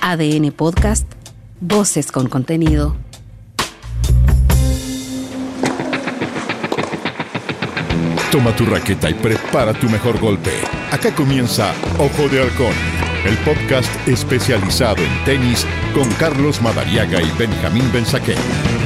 ADN Podcast, Voces con contenido. Toma tu raqueta y prepara tu mejor golpe. Acá comienza Ojo de Halcón, el podcast especializado en tenis con Carlos Madariaga y Benjamín Benzaquén.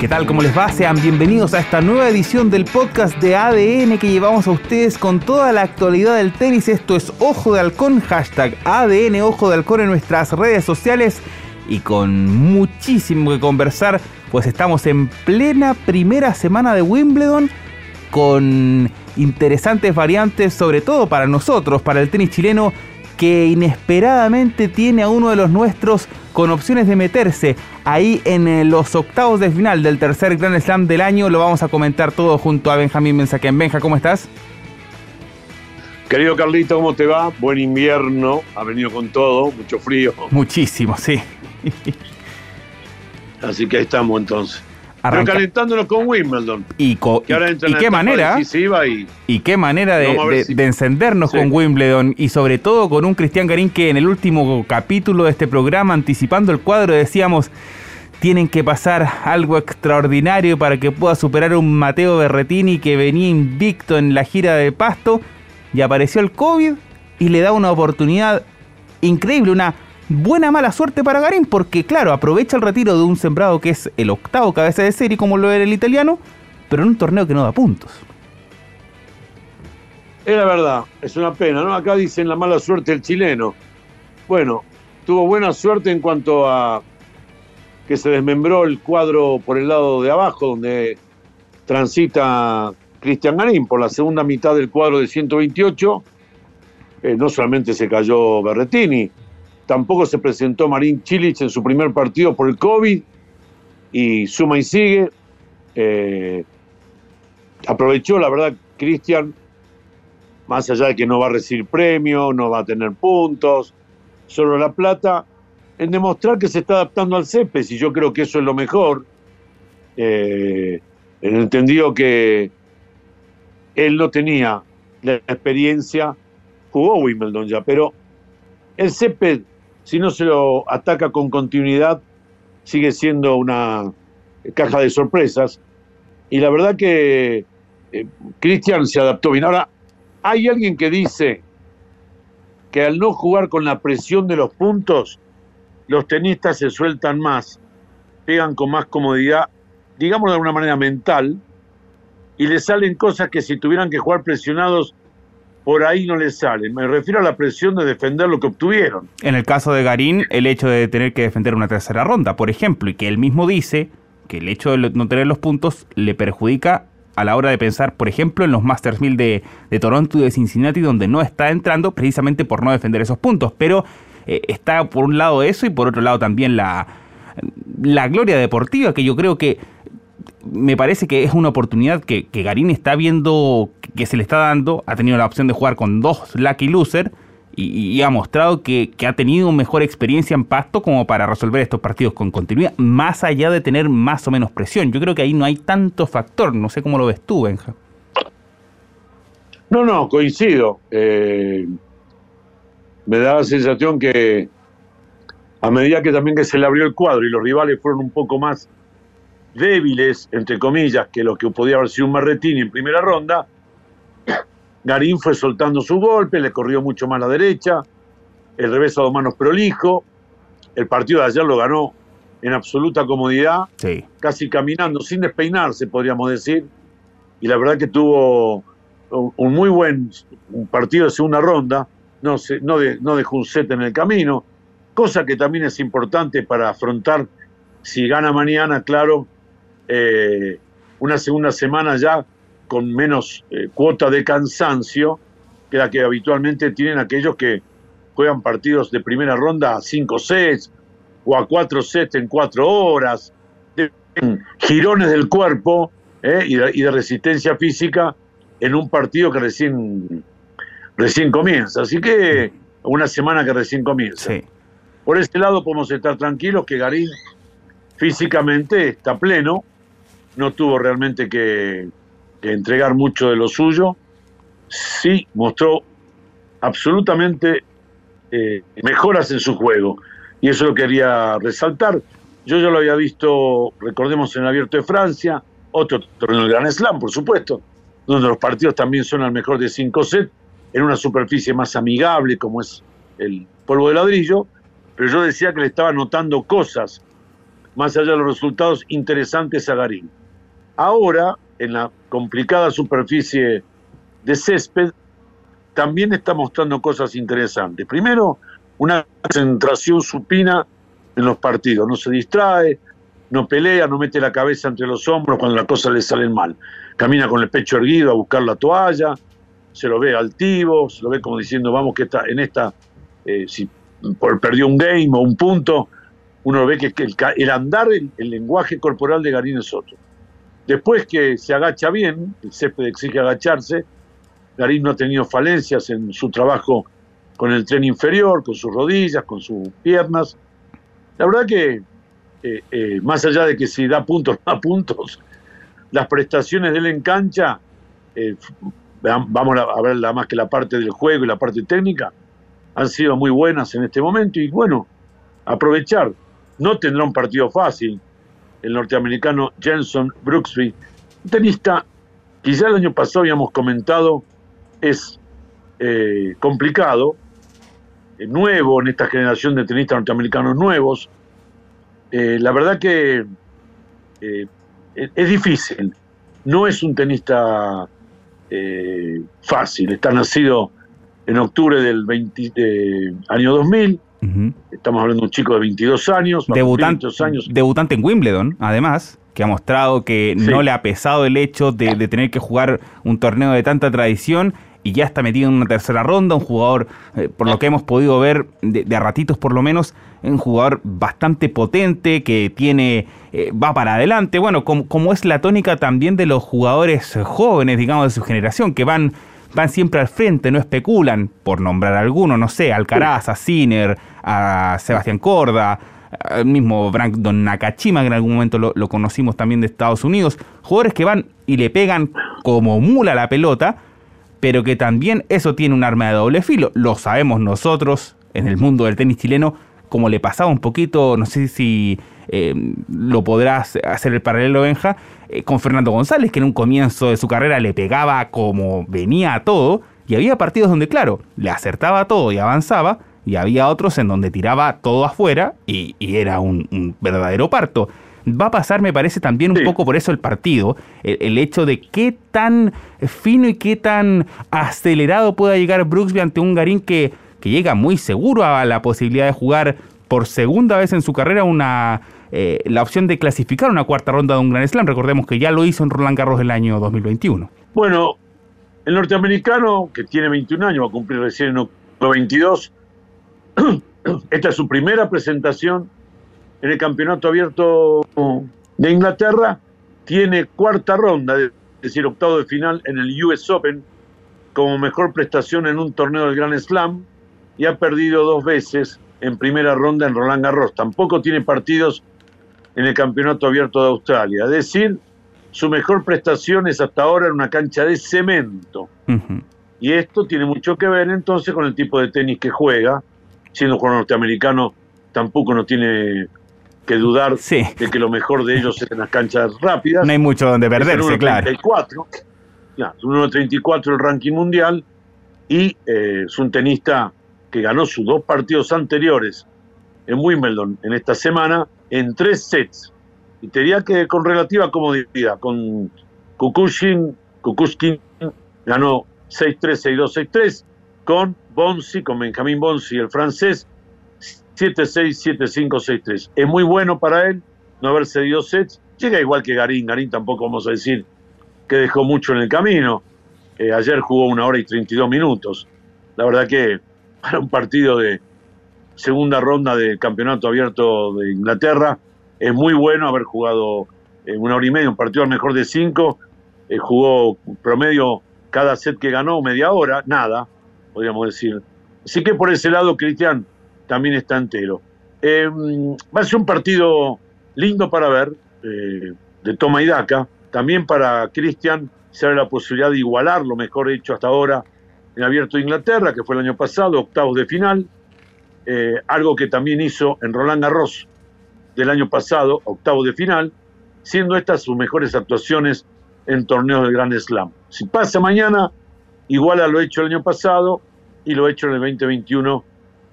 ¿Qué tal? ¿Cómo les va? Sean bienvenidos a esta nueva edición del podcast de ADN que llevamos a ustedes con toda la actualidad del tenis. Esto es Ojo de Halcón, hashtag ADN Ojo de Halcón en nuestras redes sociales y con muchísimo que conversar, pues estamos en plena primera semana de Wimbledon con interesantes variantes, sobre todo para nosotros, para el tenis chileno, que inesperadamente tiene a uno de los nuestros con opciones de meterse ahí en eh, los octavos de final del tercer Grand Slam del año. Lo vamos a comentar todo junto a Benjamín Mensaquén. Benja, ¿cómo estás? Querido Carlito, ¿cómo te va? Buen invierno, ha venido con todo, mucho frío. Muchísimo, sí. Así que ahí estamos entonces. Pero calentándonos con Wimbledon. Y, qué manera. Y, qué manera de, encendernos con Wimbledon. Y sobre todo con un Cristian Garín que en el último capítulo de este programa, anticipando el cuadro, decíamos. Tienen que pasar algo extraordinario para que pueda superar un Mateo Berretini que venía invicto en la gira de Pasto. Y apareció el COVID y le da una oportunidad increíble, una buena mala suerte para Garín, porque claro, aprovecha el retiro de un sembrado que es el octavo cabeza de serie, como lo era el italiano, pero en un torneo que no da puntos. Es la verdad, es una pena, ¿no? Acá dicen la mala suerte del chileno. Bueno, tuvo buena suerte en cuanto a que se desmembró el cuadro por el lado de abajo, donde transita Cristian Garín por la segunda mitad del cuadro de 128. Eh, no solamente se cayó Berretini, Tampoco se presentó Marín Chilich en su primer partido por el COVID y suma y sigue. Eh, aprovechó, la verdad, Cristian, más allá de que no va a recibir premio, no va a tener puntos, solo la plata, en demostrar que se está adaptando al CEPES y yo creo que eso es lo mejor. Eh, en el entendido que él no tenía la experiencia, jugó Wimbledon ya, pero el CEPES si no se lo ataca con continuidad, sigue siendo una caja de sorpresas. Y la verdad que eh, Cristian se adaptó bien. Ahora, hay alguien que dice que al no jugar con la presión de los puntos, los tenistas se sueltan más, pegan con más comodidad, digamos de alguna manera mental, y le salen cosas que si tuvieran que jugar presionados por ahí no les sale. Me refiero a la presión de defender lo que obtuvieron. En el caso de Garín, el hecho de tener que defender una tercera ronda, por ejemplo, y que él mismo dice que el hecho de no tener los puntos le perjudica a la hora de pensar, por ejemplo, en los Masters 1000 de, Toronto y de Cincinnati, donde no está entrando precisamente por no defender esos puntos. Pero eh, está por un lado eso y por otro lado también la, la gloria deportiva, que yo creo que me parece que es una oportunidad que, que, Garín está viendo que se le está dando. Ha tenido la opción de jugar con dos Lucky Loser y, ha mostrado que, ha tenido mejor experiencia en pasto como para resolver estos partidos con continuidad, más allá de tener más o menos presión. Yo creo que ahí no hay tanto factor. No sé cómo lo ves tú, Benja. No, no, coincido. Eh, me da la sensación que a medida que también que se le abrió el cuadro y los rivales fueron un poco más débiles, entre comillas, que los que podía haber sido un Marretini en primera ronda, Garín fue soltando su golpe, le corrió mucho más a la derecha, el revés a dos manos prolijo, el partido de ayer lo ganó en absoluta comodidad, casi caminando, sin despeinarse, podríamos decir, y la verdad que tuvo un muy buen partido de segunda ronda, no, se, no, no dejó un set en el camino, cosa que también es importante para afrontar, si gana mañana, claro, eh, una segunda semana ya con menos eh, cuota de cansancio que la que habitualmente tienen aquellos que juegan partidos de primera ronda a cinco sets o a cuatro sets en cuatro horas, girones del cuerpo eh, y, de, resistencia física en un partido que recién, recién comienza. Así que una semana que recién comienza. Por ese lado podemos estar tranquilos que Garín físicamente está pleno, no tuvo realmente que, entregar mucho de lo suyo. Sí mostró absolutamente eh, mejoras en su juego. Y eso lo quería resaltar. Yo ya lo había visto, recordemos, en el Abierto de Francia, otro torneo del Gran Slam, por supuesto, donde los partidos también son al mejor de 5 sets, en una superficie más amigable como es el polvo de ladrillo, pero yo decía que le estaba notando cosas, más allá de los resultados interesantes a Garín. Ahora, en la complicada superficie de césped, también está mostrando cosas interesantes. Primero, una concentración supina en los partidos, no se distrae, no pelea, no mete la cabeza entre los hombros cuando las cosas le salen mal. Camina con el pecho erguido a buscar la toalla, se lo ve altivo, se lo ve como diciendo, vamos que está en esta, eh, si perdió un game o un punto, uno ve que, el, andar, el, lenguaje corporal de Garín es otro. Después que se agacha bien, el césped exige agacharse, Garín no ha tenido falencias en su trabajo con el tren inferior, con sus rodillas, con sus piernas. La verdad que, eh, eh, más allá de que si da puntos no da puntos, las prestaciones de él en cancha, eh, vamos a ver más que la parte del juego y la parte técnica, han sido muy buenas en este momento y bueno, aprovechar. No tendrá un partido fácil el norteamericano Jenson Brooksby, un tenista que ya el año pasado habíamos comentado es eh, complicado, eh, nuevo en esta generación de tenistas norteamericanos nuevos. Eh, la verdad que es difícil, no es un tenista fácil, está nacido en octubre del año 2000. Estamos hablando de un chico de 22 años. Debutante, años. debutante en Wimbledon, además, que ha mostrado que no le ha pesado el hecho de, tener que jugar un torneo de tanta tradición y ya está metido en una tercera ronda, un jugador, eh, por lo que hemos podido ver de, a ratitos por lo menos, un jugador bastante potente, que tiene, eh, va para adelante, bueno, como, como, es la tónica también de los jugadores jóvenes, digamos, de su generación, que van van siempre al frente, no especulan, por nombrar alguno, no sé, Alcaraz, a Sinner, a Sebastián Corda, al mismo Brandon Nakachima, que en algún momento lo, conocimos también de Estados Unidos, jugadores que van y le pegan como mula la pelota, pero que también eso tiene un arma de doble filo, lo sabemos nosotros en el mundo del tenis chileno, como le pasaba un poquito, no sé si eh, lo podrás hacer el paralelo, Benja, eh, con Fernando González, que en un comienzo de su carrera le pegaba como venía a todo, y había partidos donde, claro, le acertaba todo y avanzaba, y había otros en donde tiraba todo afuera y, era un, verdadero parto. Va a pasar, me parece, también un poco por eso el partido, el, hecho de qué tan fino y qué tan acelerado pueda llegar Brooksby ante un Garín que, que llega muy seguro a la posibilidad de jugar por segunda vez en su carrera una eh, la opción de clasificar una cuarta ronda de un Gran Slam. Recordemos que ya lo hizo en Roland Garros el año 2021. Bueno, el norteamericano, que tiene 21 años, va a cumplir recién en 22, esta es su primera presentación en el campeonato abierto de Inglaterra, tiene cuarta ronda, es decir, octavo de final en el US Open, como mejor prestación en un torneo del Grand Slam, y ha perdido dos veces en primera ronda en Roland Garros. Tampoco tiene partidos en el Campeonato Abierto de Australia. Es decir, su mejor prestación es hasta ahora en una cancha de cemento. Y esto tiene mucho que ver entonces con el tipo de tenis que juega. Siendo jugador norteamericano, tampoco no tiene que dudar de que lo mejor de ellos es en las canchas rápidas. No hay mucho donde perderse, claro. 34, claro, 1.34 el ranking mundial y eh, es un tenista que ganó sus dos partidos anteriores en Wimbledon en esta semana en tres sets. Y te diría que con relativa comodidad, con Kukushin, Kukushkin ganó 6-3, 6-2, 6-3, con Bonsi, con Benjamín Bonsi, el francés, 7-6, 7-5, 6-3. Es muy bueno para él no haber cedido sets. Llega igual que Garín, Garín tampoco vamos a decir que dejó mucho en el camino. Eh, ayer jugó una hora y 32 minutos. La verdad que para un partido de, segunda ronda del campeonato abierto de Inglaterra. Es muy bueno haber jugado en una hora y media, un partido mejor de cinco. Eh, jugó promedio cada set que ganó, media hora, nada, podríamos decir. Así que por ese lado, Cristian también está entero. Em, va a ser un partido lindo para ver, eh, de toma y daca. También para Cristian se abre la posibilidad de igualar lo mejor hecho hasta ahora en Abierto de Inglaterra, que fue el año pasado, octavos de final, eh, algo que también hizo en Roland Garros del año pasado, octavos de final, siendo estas sus mejores actuaciones en torneos de Grand Slam. Si pasa mañana, igual a lo hecho el año pasado y lo hecho en el 2021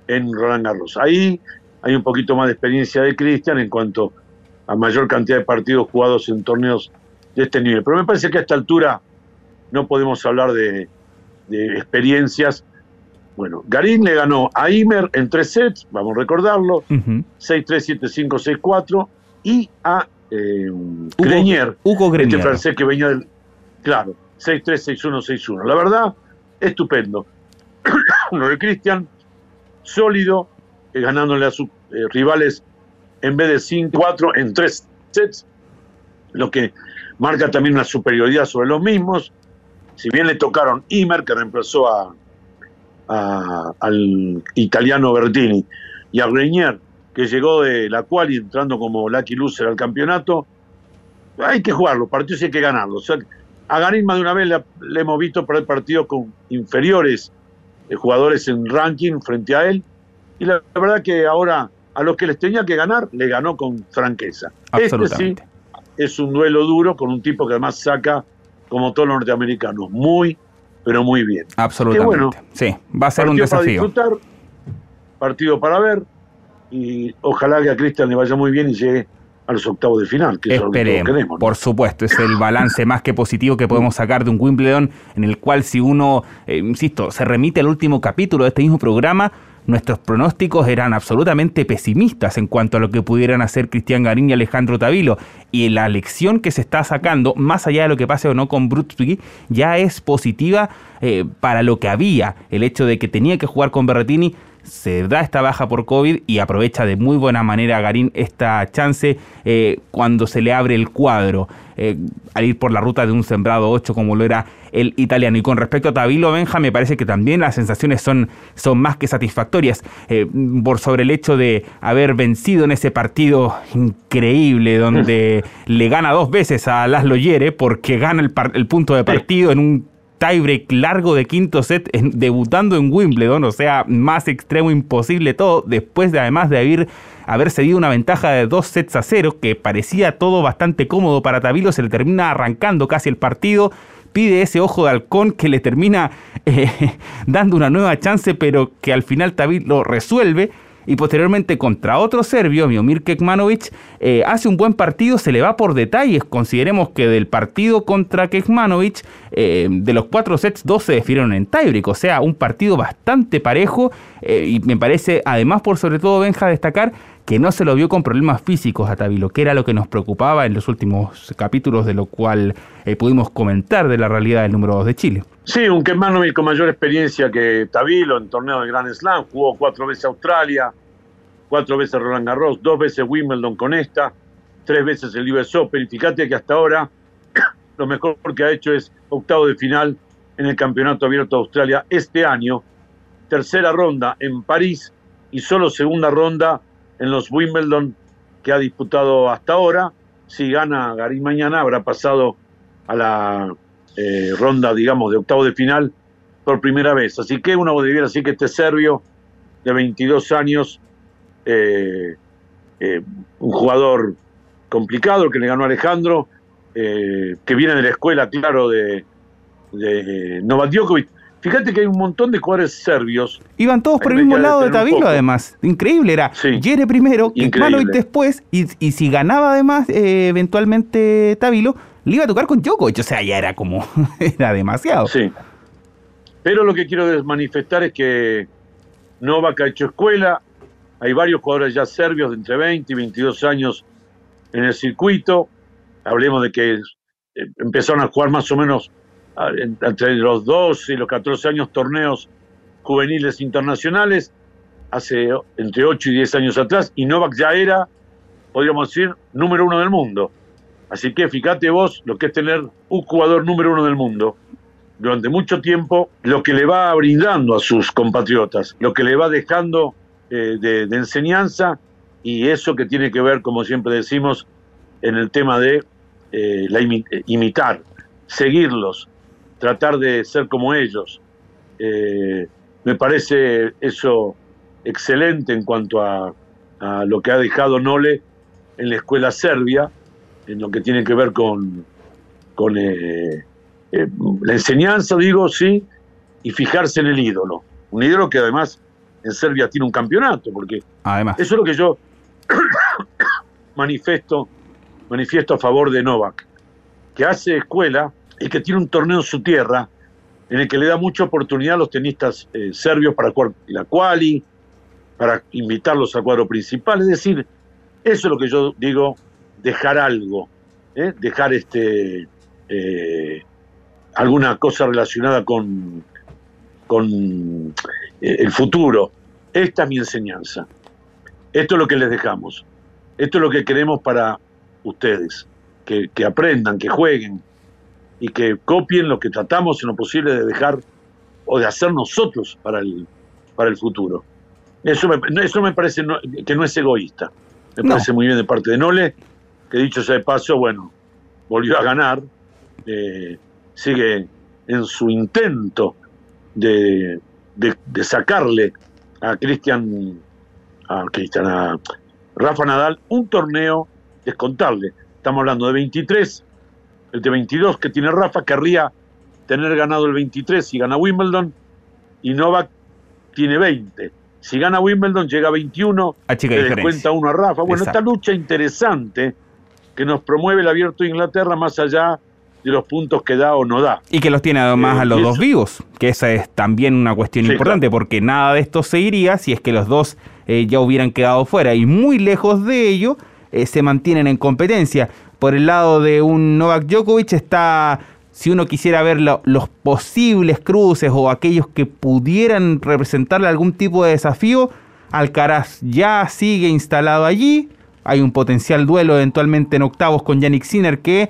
en Roland Garros. Ahí hay un poquito más de experiencia de Cristian en cuanto a mayor cantidad de partidos jugados en torneos de este nivel. Pero me parece que a esta altura no podemos hablar de, experiencias. Bueno, Garín le ganó a Imer en tres sets, vamos a recordarlo, 6-3, 7-5, 6-4, y a eh, Grenier, Hugo Grenier, este francés que venía del... Claro, 6-3, 6-1, 6-1. La verdad, estupendo. Uno de Cristian, sólido, eh, ganándole a sus eh, rivales en vez de 5-4 en tres sets, lo que marca también una superioridad sobre los mismos. Si bien le tocaron Imer, que reemplazó al italiano Bertini, y a Grenier, que llegó de la cual y entrando como lucky loser al campeonato, hay que jugarlo, partidos hay que ganarlos. a Garín más de una vez le, hemos visto el partido con inferiores eh, jugadores en ranking frente a él, y la, verdad que ahora a los que les tenía que ganar, le ganó con franqueza. Este sí es un duelo duro con un tipo que además saca, como todos los norteamericanos, muy, pero muy bien. Absolutamente. sí, va a ser un desafío. Para disfrutar, partido para ver, y ojalá que a Cristian le vaya muy bien y llegue a los octavos de final, que Esperemos, queremos. Por supuesto, es el balance más que positivo que podemos sacar de un Wimbledon en el cual si uno, eh, insisto, se remite al último capítulo de este mismo programa, nuestros pronósticos eran absolutamente pesimistas en cuanto a lo que pudieran hacer Cristian Garín y Alejandro Tavilo. Y la lección que se está sacando, más allá de lo que pase o no con Brutsky, ya es positiva eh, para lo que había. El hecho de que tenía que jugar con Berretini se da esta baja por COVID y aprovecha de muy buena manera a Garín esta chance eh, cuando se le abre el cuadro eh, al ir por la ruta de un sembrado 8 como lo era el italiano. Y con respecto a Tabilo Benja, me parece que también las sensaciones son, son más que satisfactorias eh, por sobre el hecho de haber vencido en ese partido increíble donde le gana dos veces a Laszlo Yere porque gana el, el punto de partido en un tiebreak largo de quinto set debutando en Wimbledon, o sea, más extremo imposible todo, después de además de haber, haber cedido una ventaja de dos sets a cero, que parecía todo bastante cómodo para Tabilo, se le termina arrancando casi el partido, pide ese ojo de halcón que le termina eh, dando una nueva chance, pero que al final Tabilo resuelve y posteriormente contra otro serbio, Miomir Kekmanovic, eh, hace un buen partido, se le va por detalles. Consideremos que del partido contra Kekmanovic, eh, de los cuatro sets, dos se defirieron en tiebreak, o sea, un partido bastante parejo eh, y me parece, además por sobre todo Benja, destacar que no se lo vio con problemas físicos a Tabilo, que era lo que nos preocupaba en los últimos capítulos, de lo cual pudimos comentar de la realidad del número 2 de Chile. Sí, un Kemanovic con mayor experiencia que Tabilo en torneos de Grand Slam, jugó cuatro veces Australia, cuatro veces Roland Garros, dos veces Wimbledon con esta, tres veces el US Open. Y fíjate que hasta ahora lo mejor que ha hecho es octavo de final en el Campeonato Abierto de Australia este año, tercera ronda en París y solo segunda ronda en los Wimbledon que ha disputado hasta ahora. Si gana Garín mañana, habrá pasado a la eh, ronda, digamos, de octavo de final por primera vez. Así que uno debiera decir que este serbio de 22 años, eh, eh, un jugador complicado, que le ganó a Alejandro, que viene de la escuela, claro, de, de Novak Djokovic. Fíjate que hay un montón de jugadores serbios. Iban todos por el mismo lado de Tabilo, además. Increíble era. Sí, Yere primero, y después, y, y, si ganaba además eventualmente Tabilo, le iba a tocar con Djokovic, o sea, ya era como, era demasiado. Sí. Pero lo que quiero manifestar es que Novak ha hecho escuela, hay varios jugadores ya serbios de entre 20 y 22 años en el circuito, hablemos de que eh, empezaron a jugar más o menos entre los 12 y los 14 años torneos juveniles internacionales, hace entre 8 y 10 años atrás, y Novak ya era, podríamos decir, número uno del mundo. Así que fíjate vos lo que es tener un jugador número uno del mundo durante mucho tiempo, lo que le va brindando a sus compatriotas, lo que le va dejando eh, de, enseñanza y eso que tiene que ver, como siempre decimos, en el tema de eh, la imitar, seguirlos, tratar de ser como ellos. Eh, me parece eso excelente en cuanto a, a, lo que ha dejado Nole en la escuela serbia, en lo que tiene que ver con, con eh, eh, la enseñanza, digo, sí, y fijarse en el ídolo. Un ídolo que además en Serbia tiene un campeonato, porque además. eso es lo que yo manifiesto, manifiesto a favor de Novak, que hace escuela y que tiene un torneo en su tierra en el que le da mucha oportunidad a los tenistas eh, serbios para jugar la quali, para invitarlos al cuadro principal. Es decir, eso es lo que yo digo, dejar algo, ¿eh? dejar este eh, alguna cosa relacionada con, con el futuro. Esta es mi enseñanza. Esto es lo que les dejamos. Esto es lo que queremos para ustedes. Que aprendan, que jueguen, y que copien lo que tratamos en lo posible de dejar o de hacer nosotros para el, para el futuro. Eso me, eso me parece no, que no es egoísta. Me no. parece muy bien de parte de Nole, que dicho sea de paso, bueno, volvió a ganar, eh, sigue en su intento de, de, de sacarle a Cristian, a Cristian, a Rafa Nadal un torneo, descontarle. Estamos hablando de 23 el de 22 que tiene Rafa, querría tener ganado el 23 si gana Wimbledon, y Novak tiene 20. Si gana Wimbledon llega a 21, a chica le descuenta uno a Rafa. Bueno, Exacto. esta lucha interesante que nos promueve el Abierto de Inglaterra más allá de los puntos que da o no da. Y que los tiene además eh, a los dos vivos, que esa es también una cuestión sí, importante, claro. porque nada de esto se iría si es que los dos eh, ya hubieran quedado fuera. Y muy lejos de ello, eh, se mantienen en competencia. Por el lado de un Novak Djokovic está, si uno quisiera ver lo, los posibles cruces o aquellos que pudieran representarle algún tipo de desafío, Alcaraz ya sigue instalado allí. Hay un potencial duelo eventualmente en octavos con Yannick Sinner que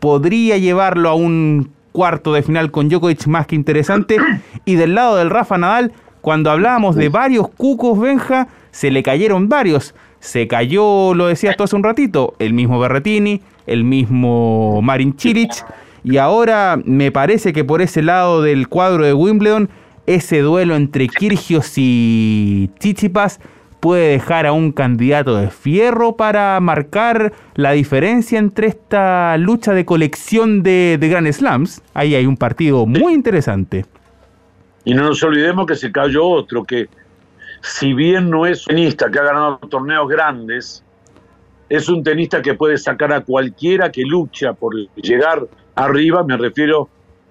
podría llevarlo a un cuarto de final con Djokovic más que interesante. Y del lado del Rafa Nadal, cuando hablábamos de varios cucos, Benja, se le cayeron varios. Se cayó, lo decías tú hace un ratito, el mismo Berretini, el mismo Marin Cilic. Y ahora me parece que por ese lado del cuadro de Wimbledon, ese duelo entre Kirgios y Tsitsipas puede dejar a un candidato de fierro para marcar la diferencia entre esta lucha de colección de, de Grand Slams. Ahí hay un partido muy interesante. Y no nos olvidemos que se cayó otro, que si bien no es un tenista que ha ganado torneos grandes, es un tenista que puede sacar a cualquiera que lucha por llegar arriba, me refiero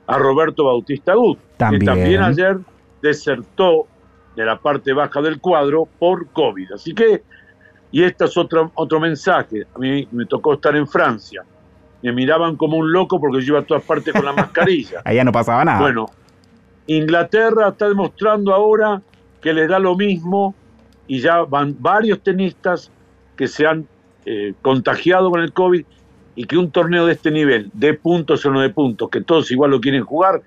a Roberto Bautista Gut, también. que también ayer desertó de la parte baja del cuadro por COVID. Así que, y este es otro, otro mensaje, a mí me tocó estar en Francia, me miraban como un loco porque yo iba a todas partes con la mascarilla. Allá no pasaba nada. Bueno, Inglaterra está demostrando ahora que les da lo mismo y ya van varios tenistas que se han eh, contagiado con el COVID y que un torneo de este nivel, de puntos o no de puntos, que todos igual lo quieren jugar,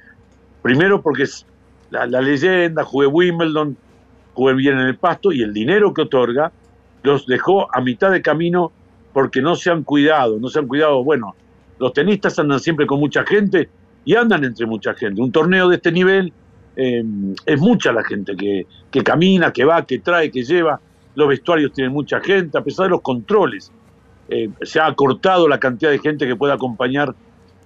primero porque es la, la leyenda, jugué Wimbledon, jugué bien en el pasto y el dinero que otorga los dejó a mitad de camino porque no se han cuidado, no se han cuidado, bueno, los tenistas andan siempre con mucha gente y andan entre mucha gente. Un torneo de este nivel eh, es mucha la gente que, que camina, que va, que trae, que lleva. Los vestuarios tienen mucha gente, a pesar de los controles. Eh, se ha acortado la cantidad de gente que puede acompañar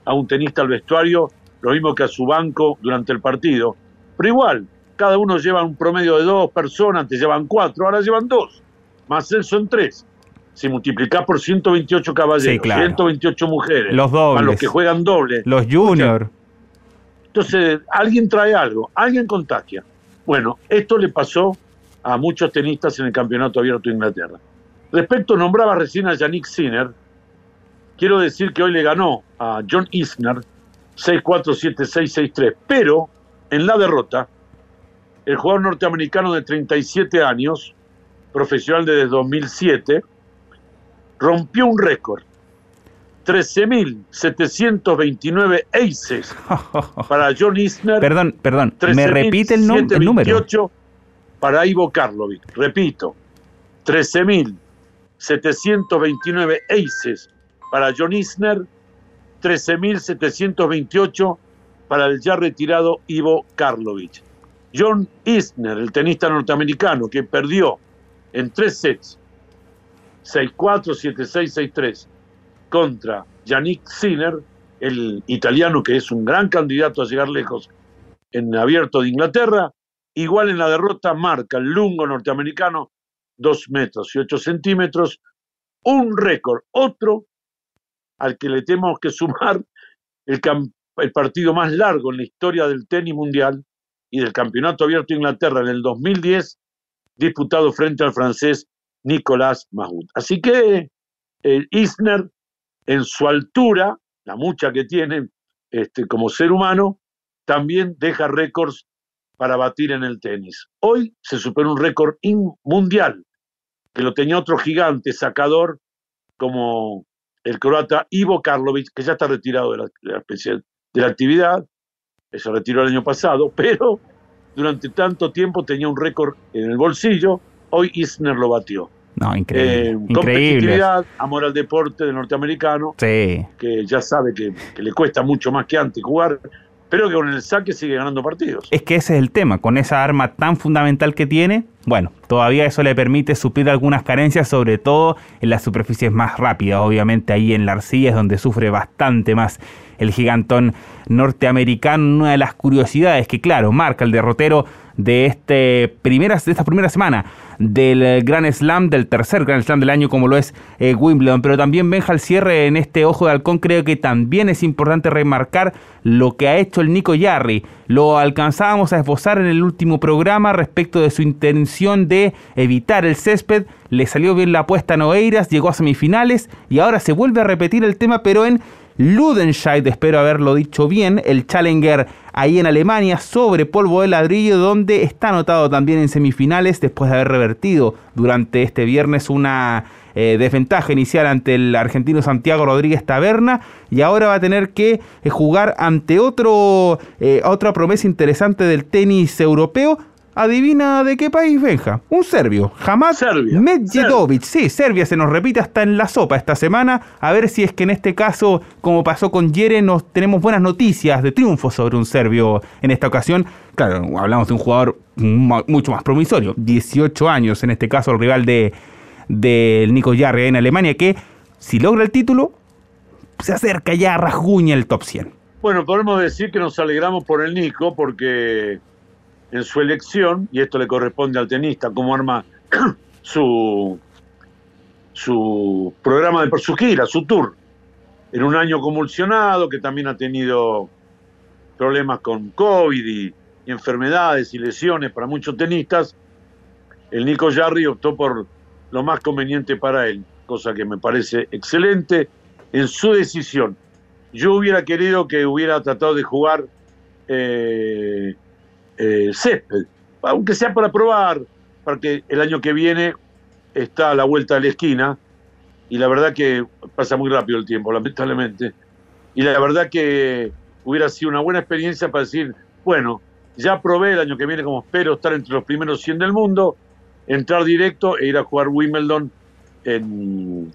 a un tenista al vestuario, lo mismo que a su banco durante el partido. Pero igual, cada uno lleva un promedio de dos personas, antes llevan cuatro, ahora llevan dos. Más él son tres. Si multiplicás por 128 caballeros, Sí, claro. 128 mujeres, Los dobles. más los que juegan doble, Los juniors. Entonces, alguien trae algo, alguien contagia. Bueno, esto le pasó a muchos tenistas en el Campeonato Abierto de Inglaterra. Respecto, nombraba recién a Yannick Sinner, quiero decir que hoy le ganó a John Isner 6-4-7-6-6-3, pero en la derrota, el jugador norteamericano de 37 años, profesional desde 2007, rompió un récord. 13.729 aces para John Isner. Perdón, perdón. ¿Me repite el, el número? 13.728 para Ivo Karlovic. Repito, 13.729 aces para John Isner, 13.728 para el ya retirado Ivo Karlovic. John Isner, el tenista norteamericano, que perdió en tres sets, 6-4, 7-6, 6-3, contra Yannick Sinner, el italiano que es un gran candidato a llegar lejos en abierto de Inglaterra, igual en la derrota marca el lungo norteamericano 2 metros y 8 centímetros, un récord, otro al que le tenemos que sumar el, partido más largo en la historia del tenis mundial y del Campeonato Abierto de Inglaterra en el 2010, disputado frente al francés Nicolás Mahut. Así que el Isner, en su altura, la mucha que tiene este, como ser humano, también deja récords para batir en el tenis. Hoy se superó un récord mundial, que lo tenía otro gigante sacador como el croata Ivo Karlovic, que ya está retirado de la, de la actividad, se retiró el año pasado, pero durante tanto tiempo tenía un récord en el bolsillo, hoy Isner lo batió. No, increíble. Eh, competitividad, amor al deporte del norteamericano, que ya sabe que, que, le cuesta mucho más que antes jugar, pero que con el saque sigue ganando partidos. Es que ese es el tema, con esa arma tan fundamental que tiene, bueno, todavía eso le permite suplir algunas carencias, sobre todo en las superficies más rápidas, obviamente ahí en la arcilla es donde sufre bastante más el gigantón norteamericano. Una de las curiosidades que, claro, marca el derrotero de, este primeras, de esta primera semana del Gran Slam, del tercer Gran Slam del año como lo es eh, Wimbledon. Pero también Benja al cierre en este Ojo de Halcón creo que también es importante remarcar lo que ha hecho el Nico Yarri. Lo alcanzábamos a esbozar en el último programa respecto de su intención de evitar el césped. Le salió bien la apuesta a Noeiras, llegó a semifinales y ahora se vuelve a repetir el tema pero en Ludenscheid, espero haberlo dicho bien, el Challenger ahí en Alemania sobre polvo de ladrillo, donde está anotado también en semifinales después de haber revertido durante este viernes una eh, desventaja inicial ante el argentino Santiago Rodríguez Taberna y ahora va a tener que eh, jugar ante otro, eh, otra promesa interesante del tenis europeo Adivina de qué país, Benja. Un serbio. Jamás Medjedovic. Sí, Serbia se nos repite hasta en la sopa esta semana. A ver si es que en este caso, como pasó con Yere, nos tenemos buenas noticias de triunfo sobre un serbio en esta ocasión. Claro, hablamos de un jugador mucho más promisorio. 18 años, en este caso, el rival de del Nico Jarre en Alemania, que si logra el título, se acerca ya a rasguña el top 100. Bueno, podemos decir que nos alegramos por el Nico porque en su elección, y esto le corresponde al tenista, como arma su, su programa de su gira, su tour, en un año convulsionado, que también ha tenido problemas con COVID y, enfermedades y lesiones para muchos tenistas, el Nico Jarry optó por lo más conveniente para él, cosa que me parece excelente en su decisión. Yo hubiera querido que hubiera tratado de jugar eh, eh, césped, aunque sea para probar, porque el año que viene está a la vuelta de la esquina y la verdad que pasa muy rápido el tiempo, lamentablemente. Y la verdad que hubiera sido una buena experiencia para decir, bueno, ya probé el año que viene como espero estar entre los primeros 100 del mundo, entrar directo e ir a jugar Wimbledon en,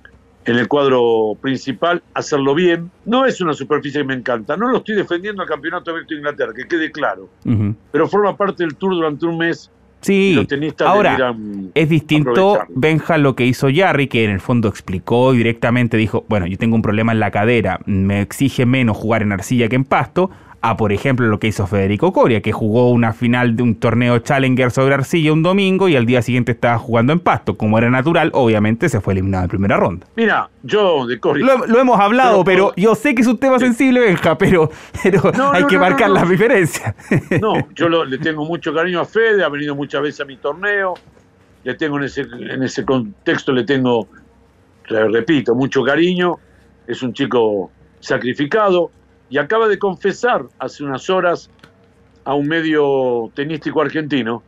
en el cuadro principal, hacerlo bien. No es una superficie que me encanta, no lo estoy defendiendo al campeonato abierto de Inglaterra, que quede claro, pero forma parte del tour durante un mes. Sí, ahora es distinto Benja lo que hizo Jarry, que en el fondo explicó directamente dijo, bueno, yo tengo un problema en la cadera, me exige menos jugar en arcilla que en pasto, a, por ejemplo, lo que hizo Federico Coria, que jugó una final de un torneo Challenger sobre arcilla un domingo y al día siguiente estaba jugando en pasto. Como era natural, obviamente se fue eliminado en primera ronda. Mira, yo de Coria. Lo, hemos hablado, pero, yo sé que es un tema sensible, Benja, pero, pero hay que marcar las diferencias. No, yo le tengo mucho cariño a Fede, ha venido muchas veces a mi torneo. Le tengo en ese, en ese contexto, le tengo, repito, mucho cariño. Es un chico sacrificado y acaba de confesar hace unas horas a un medio tenístico argentino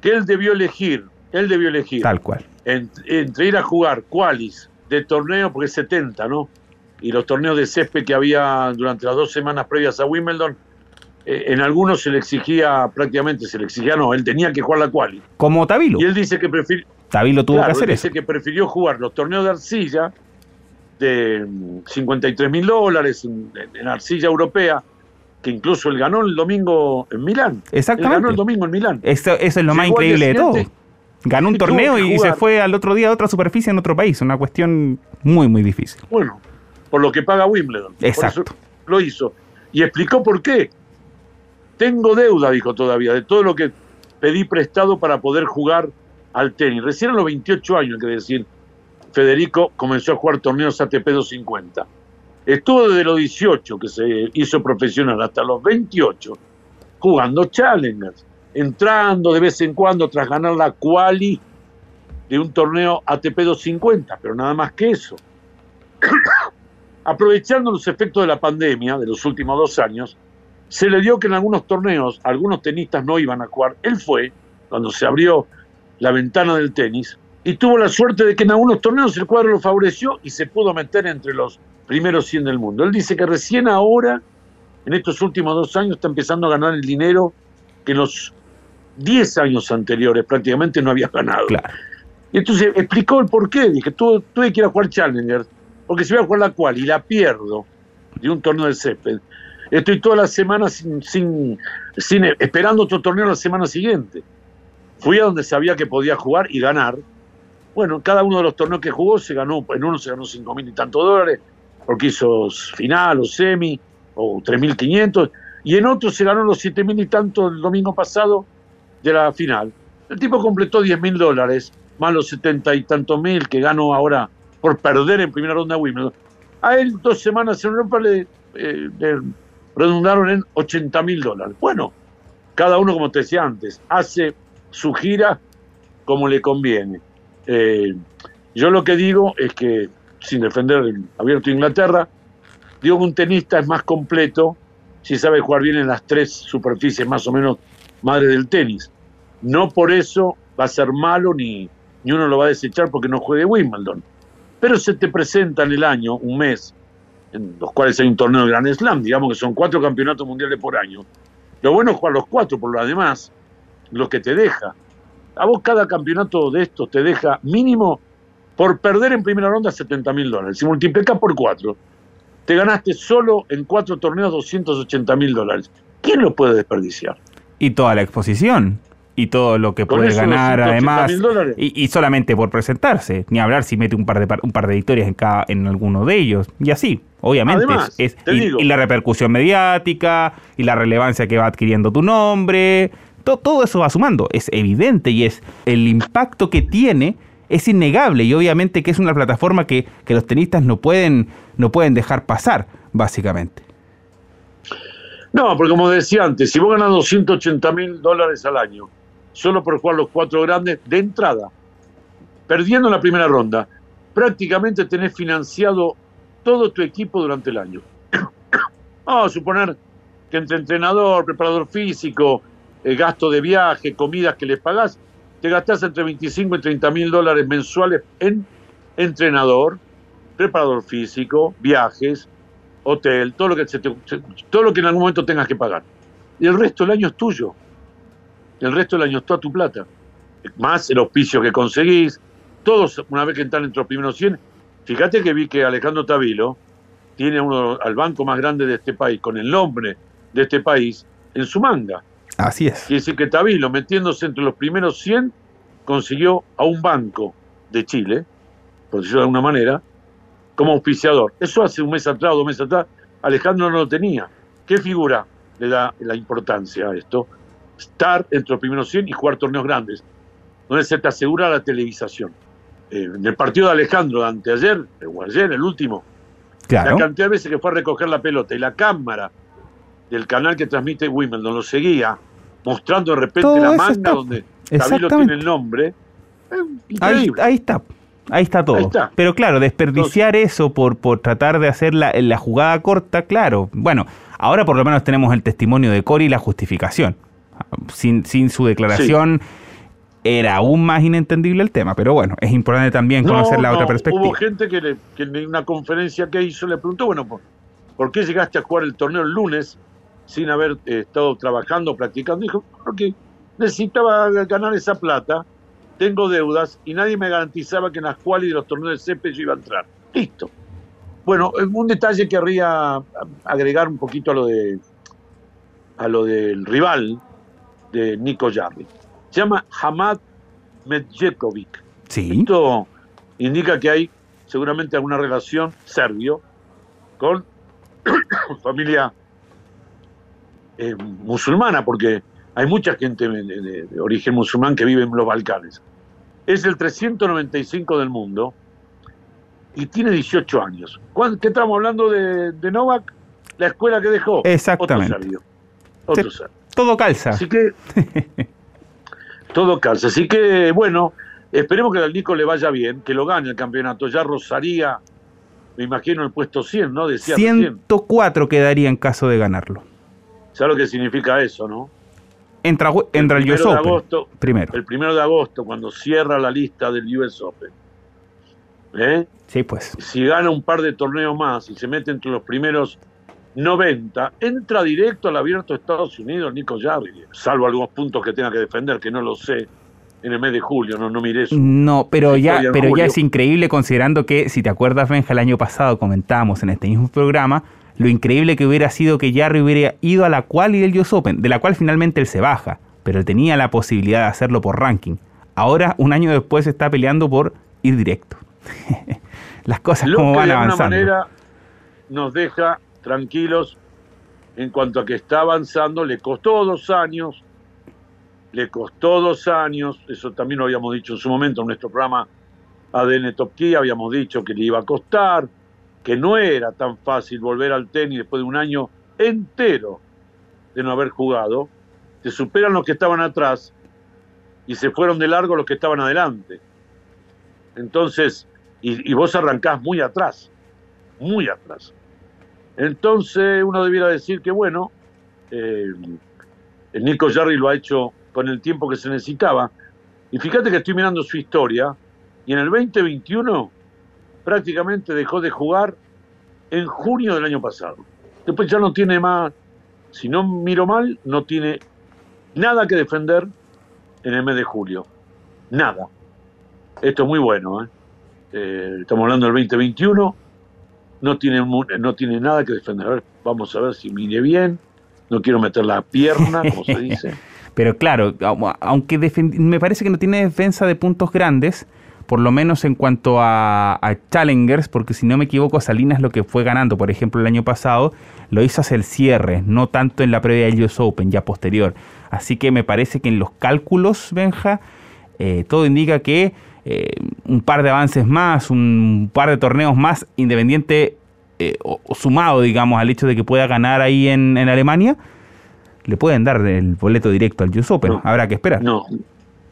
que él debió elegir, él debió elegir. Tal cual. entre ir a jugar qualis de torneo, porque es 70, ¿no? Y los torneos de césped que había durante las dos semanas previas a Wimbledon, eh, en algunos se le exigía, prácticamente se le exigía, no, él tenía que jugar la quali. Como Tabilo. Y él dice que prefirió. Tabilo tuvo que hacer él dice que prefirió jugar los torneos de arcilla de 53 mil dólares en, arcilla europea que incluso él ganó el domingo en Milán. Exactamente. Él ganó el domingo en Milán. Eso, eso es lo más Llegó increíble de todo. Ganó un torneo y se fue al otro día a otra superficie en otro país. Una cuestión muy, muy difícil. Bueno, por lo que paga Wimbledon. Por Exacto. eso lo hizo. Y explicó por qué. Tengo deuda, dijo todavía, de todo lo que pedí prestado para poder jugar al tenis. Recién a los 28 años, hay que decir, Federico comenzó a jugar torneos ATP 250. Estuvo desde los 18, que se hizo profesional, hasta los 28, jugando challengers, entrando de vez en cuando tras ganar la quali de un torneo ATP 250, pero nada más que eso. Aprovechando los efectos de la pandemia de los últimos dos años, se le dio que en algunos torneos algunos tenistas no iban a jugar. Él fue, cuando se abrió la ventana del tenis, y tuvo la suerte de que en algunos torneos el cuadro lo favoreció y se pudo meter entre los primeros 100 del mundo. Él dice que recién ahora, en estos últimos dos años, está empezando a ganar el dinero que en los 10 años anteriores prácticamente no había ganado. Claro. Y entonces explicó el por qué. Dije, tuve, tuve que ir a jugar Challenger, porque si voy a jugar la cual y la pierdo de un torneo de césped, estoy toda la semana sin, sin, sin- esperando otro torneo la semana siguiente. Fui a donde sabía que podía jugar y ganar. Bueno, cada uno de los torneos que jugó se ganó, en uno se ganó cinco mil y tantos dólares, porque hizo final o semi, o 3.500, y en otro se ganó los siete mil y tantos el domingo pasado de la final. El tipo completó 10 mil dólares, más los setenta y tantos mil que ganó ahora por perder en primera ronda a Wimbledon. A él dos semanas en Europa le, eh, redundaron en 80 mil dólares. Bueno, cada uno, como te decía antes, hace su gira como le conviene. Eh, yo lo que digo es que, sin defender el abierto Inglaterra, digo que un tenista es más completo si sabe jugar bien en las tres superficies más o menos madres del tenis. No por eso va a ser malo ni, ni uno lo va a desechar porque no juegue Wimbledon. Pero se te presenta en el año, un mes, en los cuales hay un torneo de Grand Slam, digamos que son cuatro campeonatos mundiales por año. Lo bueno es jugar los cuatro, por lo demás, lo que te deja. A vos cada campeonato de estos te deja mínimo por perder en primera ronda 70 mil dólares. Si multiplicas por cuatro, te ganaste solo en cuatro torneos 280 mil dólares. ¿Quién lo puede desperdiciar? Y toda la exposición. Y todo lo que puede ganar 280.000 además. Y, y solamente por presentarse. Ni hablar si mete un par de, un par de victorias en, cada, en alguno de ellos. Y así, obviamente. Además, es, y la repercusión mediática. Y la relevancia que va adquiriendo tu nombre. To- todo eso va sumando. Es evidente y es el impacto que tiene. Es innegable y obviamente que es una plataforma que, que los tenistas no pueden, no pueden dejar pasar, básicamente. No, porque como decía antes, si vos ganas 280 mil dólares al año, solo por jugar los cuatro grandes, de entrada, perdiendo en la primera ronda, prácticamente tenés financiado todo tu equipo durante el año. Vamos a suponer que entre entrenador, preparador físico, gasto de viaje, comidas que les pagás, te gastás entre 25 y 30 mil dólares mensuales en entrenador, preparador físico, viajes, hotel, todo lo que todo lo que en algún momento tengas que pagar. Y el resto del año es tuyo. El resto del año es toda tu plata. Más el auspicio que conseguís. Todos, una vez que entran entre los primeros 100, fíjate que vi que Alejandro Tavilo tiene uno al banco más grande de este país, con el nombre de este país, en su manga. Así es. Quiere decir que Tavilo, metiéndose entre los primeros 100, consiguió a un banco de Chile, por decirlo de alguna manera, como auspiciador. Eso hace un mes atrás o dos meses atrás, Alejandro no lo tenía. ¿Qué figura le da la importancia a esto? Estar entre los primeros 100 y jugar torneos grandes, donde se te asegura la televisación. Eh, en el partido de Alejandro de anteayer, o ayer, el último, Claro. la cantidad de veces que fue a recoger la pelota y la cámara del canal que transmite Wimbledon lo seguía, mostrando de repente Todo la manga donde Exactamente. tiene el nombre. Ahí, ahí está. Ahí está todo. Ahí está. Pero claro, desperdiciar eso por, por tratar de hacer la, la jugada corta, claro. Bueno, ahora por lo menos tenemos el testimonio de Cory y la justificación. Sin, sin su declaración era aún más inentendible el tema. Pero bueno, es importante también conocer la No, otra perspectiva. Hubo gente que, le- que en una conferencia que hizo le preguntó, bueno, ¿por, por qué llegaste a jugar el torneo el lunes sin haber eh, estado trabajando, practicando? Dijo, porque necesitaba ganar esa plata, tengo deudas y nadie me garantizaba que en las cuales de los torneos de CP yo iba a entrar. Listo. Bueno, un detalle que querría agregar un poquito a lo de a lo del rival de Nico Jarry. Se llama Hamad Medjekovic. Sí. Esto indica que hay seguramente alguna relación serbio con familia eh, musulmana, porque hay mucha gente de, de- de origen musulmán que vive en los Balcanes. Es el 395 del mundo y tiene 18 años. ¿Cuán- ¿Qué estamos hablando de, de Novak? La escuela que dejó. Exactamente. Otro. Otro. Todo calza. Así que todo calza. Así que bueno, esperemos que al Nico le vaya bien, que lo gane el campeonato. Ya rozaría, me imagino, el puesto 100, ¿no? Decía recién. 104 quedaría en caso de ganarlo. ¿Sabes lo que significa eso, no? Entra, entra el, primero US de Open. agosto, primero. El primero de agosto, cuando cierra la lista del US Open. ¿eh? Sí, pues. Si gana un par de torneos más y se mete entre los primeros 90, entra directo al abierto de Estados Unidos Nico Jarry, salvo algunos puntos que tenga que defender, que no lo sé, en el mes de julio, no, no miré eso. No, pero ya, pero ya es increíble considerando que, si te acuerdas, Benja, el año pasado comentábamos en este mismo programa lo increíble que hubiera sido que Jarry hubiera ido a la quali del US Open, de la cual finalmente él se baja, pero tenía la posibilidad de hacerlo por ranking. Ahora, un año después, está peleando por ir directo. Las cosas como van de alguna avanzando. manera nos deja tranquilos en cuanto a que está avanzando, le costó dos años, le costó dos años, eso también lo habíamos dicho en su momento en nuestro programa ADN Top Key, habíamos dicho que le iba a costar, que no era tan fácil volver al tenis después de un año entero de no haber jugado, se superan los que estaban atrás y se fueron de largo los que estaban adelante. Entonces, y, vos arrancás muy atrás, muy atrás. Entonces uno debiera decir que bueno, eh, Nico Jarry lo ha hecho con el tiempo que se necesitaba. Y fíjate que estoy mirando su historia y en el 2021 prácticamente dejó de jugar en junio del año pasado. Después ya no tiene más, si no miro mal, no tiene nada que defender en el mes de julio. Nada. Esto es muy bueno. ¿eh? Eh, estamos hablando del 2021. No tiene, no tiene nada que defender. A ver, vamos a ver si mire bien. No quiero meter la pierna, como se dice. Pero claro, au- aunque me parece que no tiene defensa de puntos grandes, por lo menos en cuanto a, a challengers, porque si no me equivoco, Salinas lo que fue ganando, por ejemplo, el año pasado, lo hizo hacia el cierre, no tanto en la previa del US Open, ya posterior. Así que me parece que en los cálculos, Benja, eh, todo indica que eh, un par de avances más, un par de torneos más, independiente eh, o, o sumado, digamos, al hecho de que pueda ganar ahí en, en Alemania, le pueden dar el boleto directo al US Open. No. Habrá que esperar. No.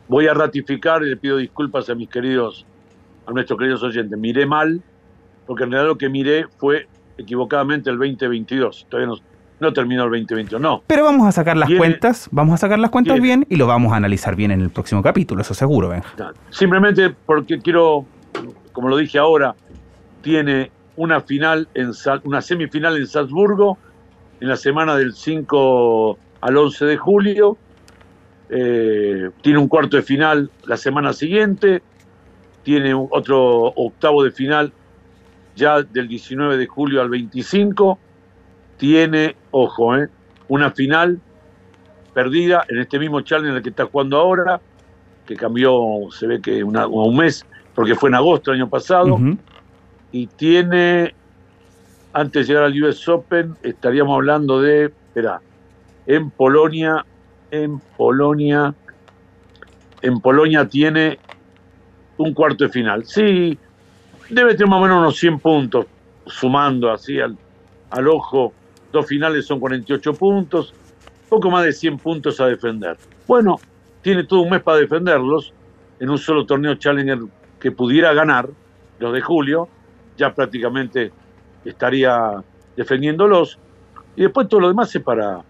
Voy a ratificar y le pido disculpas a mis queridos, a nuestros queridos oyentes. Miré mal, porque en realidad lo que miré fue equivocadamente el 2022. Todavía no, no terminó el 2021. No. Pero vamos a sacar las Tiene- cuentas, vamos a sacar las cuentas Tiene- bien y lo vamos a analizar bien en el próximo capítulo, eso seguro, Benja. Simplemente porque quiero, como lo dije ahora, tiene una final en una semifinal en Salzburgo en la semana del 5 al 11 de julio. Eh, tiene un cuarto de final la semana siguiente. Tiene otro octavo de final ya del 19 de julio al 25. Tiene, ojo, eh, una final perdida en este mismo challenge en el que está jugando ahora, que cambió, se ve que una- un mes, porque fue en agosto del año pasado, y tiene, antes de llegar al US Open, estaríamos hablando de, espera, en Polonia, en Polonia, en Polonia tiene un cuarto de final. Sí, debe tener más o menos unos 100 puntos, sumando así al, al ojo, dos finales son 48 puntos, poco más de 100 puntos a defender. Bueno, tiene todo un mes para defenderlos en un solo torneo Challenger que pudiera ganar, los de julio, ya prácticamente estaría defendiéndolos. Y después todo lo demás es para,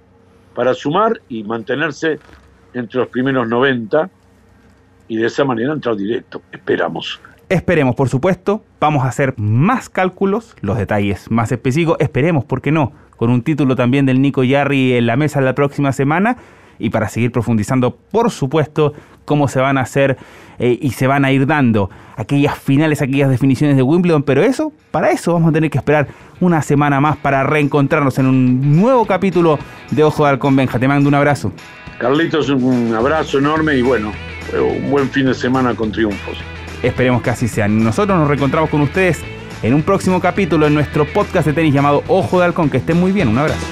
para sumar y mantenerse entre los primeros 90 y de esa manera entrar directo. Esperamos. Esperemos, por supuesto, vamos a hacer más cálculos, los detalles más específicos, esperemos, ¿por qué no? Con un título también del Nico Yarri en la mesa la próxima semana y para seguir profundizando, por supuesto, cómo se van a hacer eh, y se van a ir dando aquellas finales, aquellas definiciones de Wimbledon, pero eso, para eso vamos a tener que esperar una semana más para reencontrarnos en un nuevo capítulo de Ojo de Halcón Benja. Te mando un abrazo. Carlitos, un abrazo enorme y bueno, un buen fin de semana con triunfos. Esperemos que así sea. Nosotros nos reencontramos con ustedes en un próximo capítulo en nuestro podcast de tenis llamado Ojo de Halcón. Que estén muy bien. Un abrazo.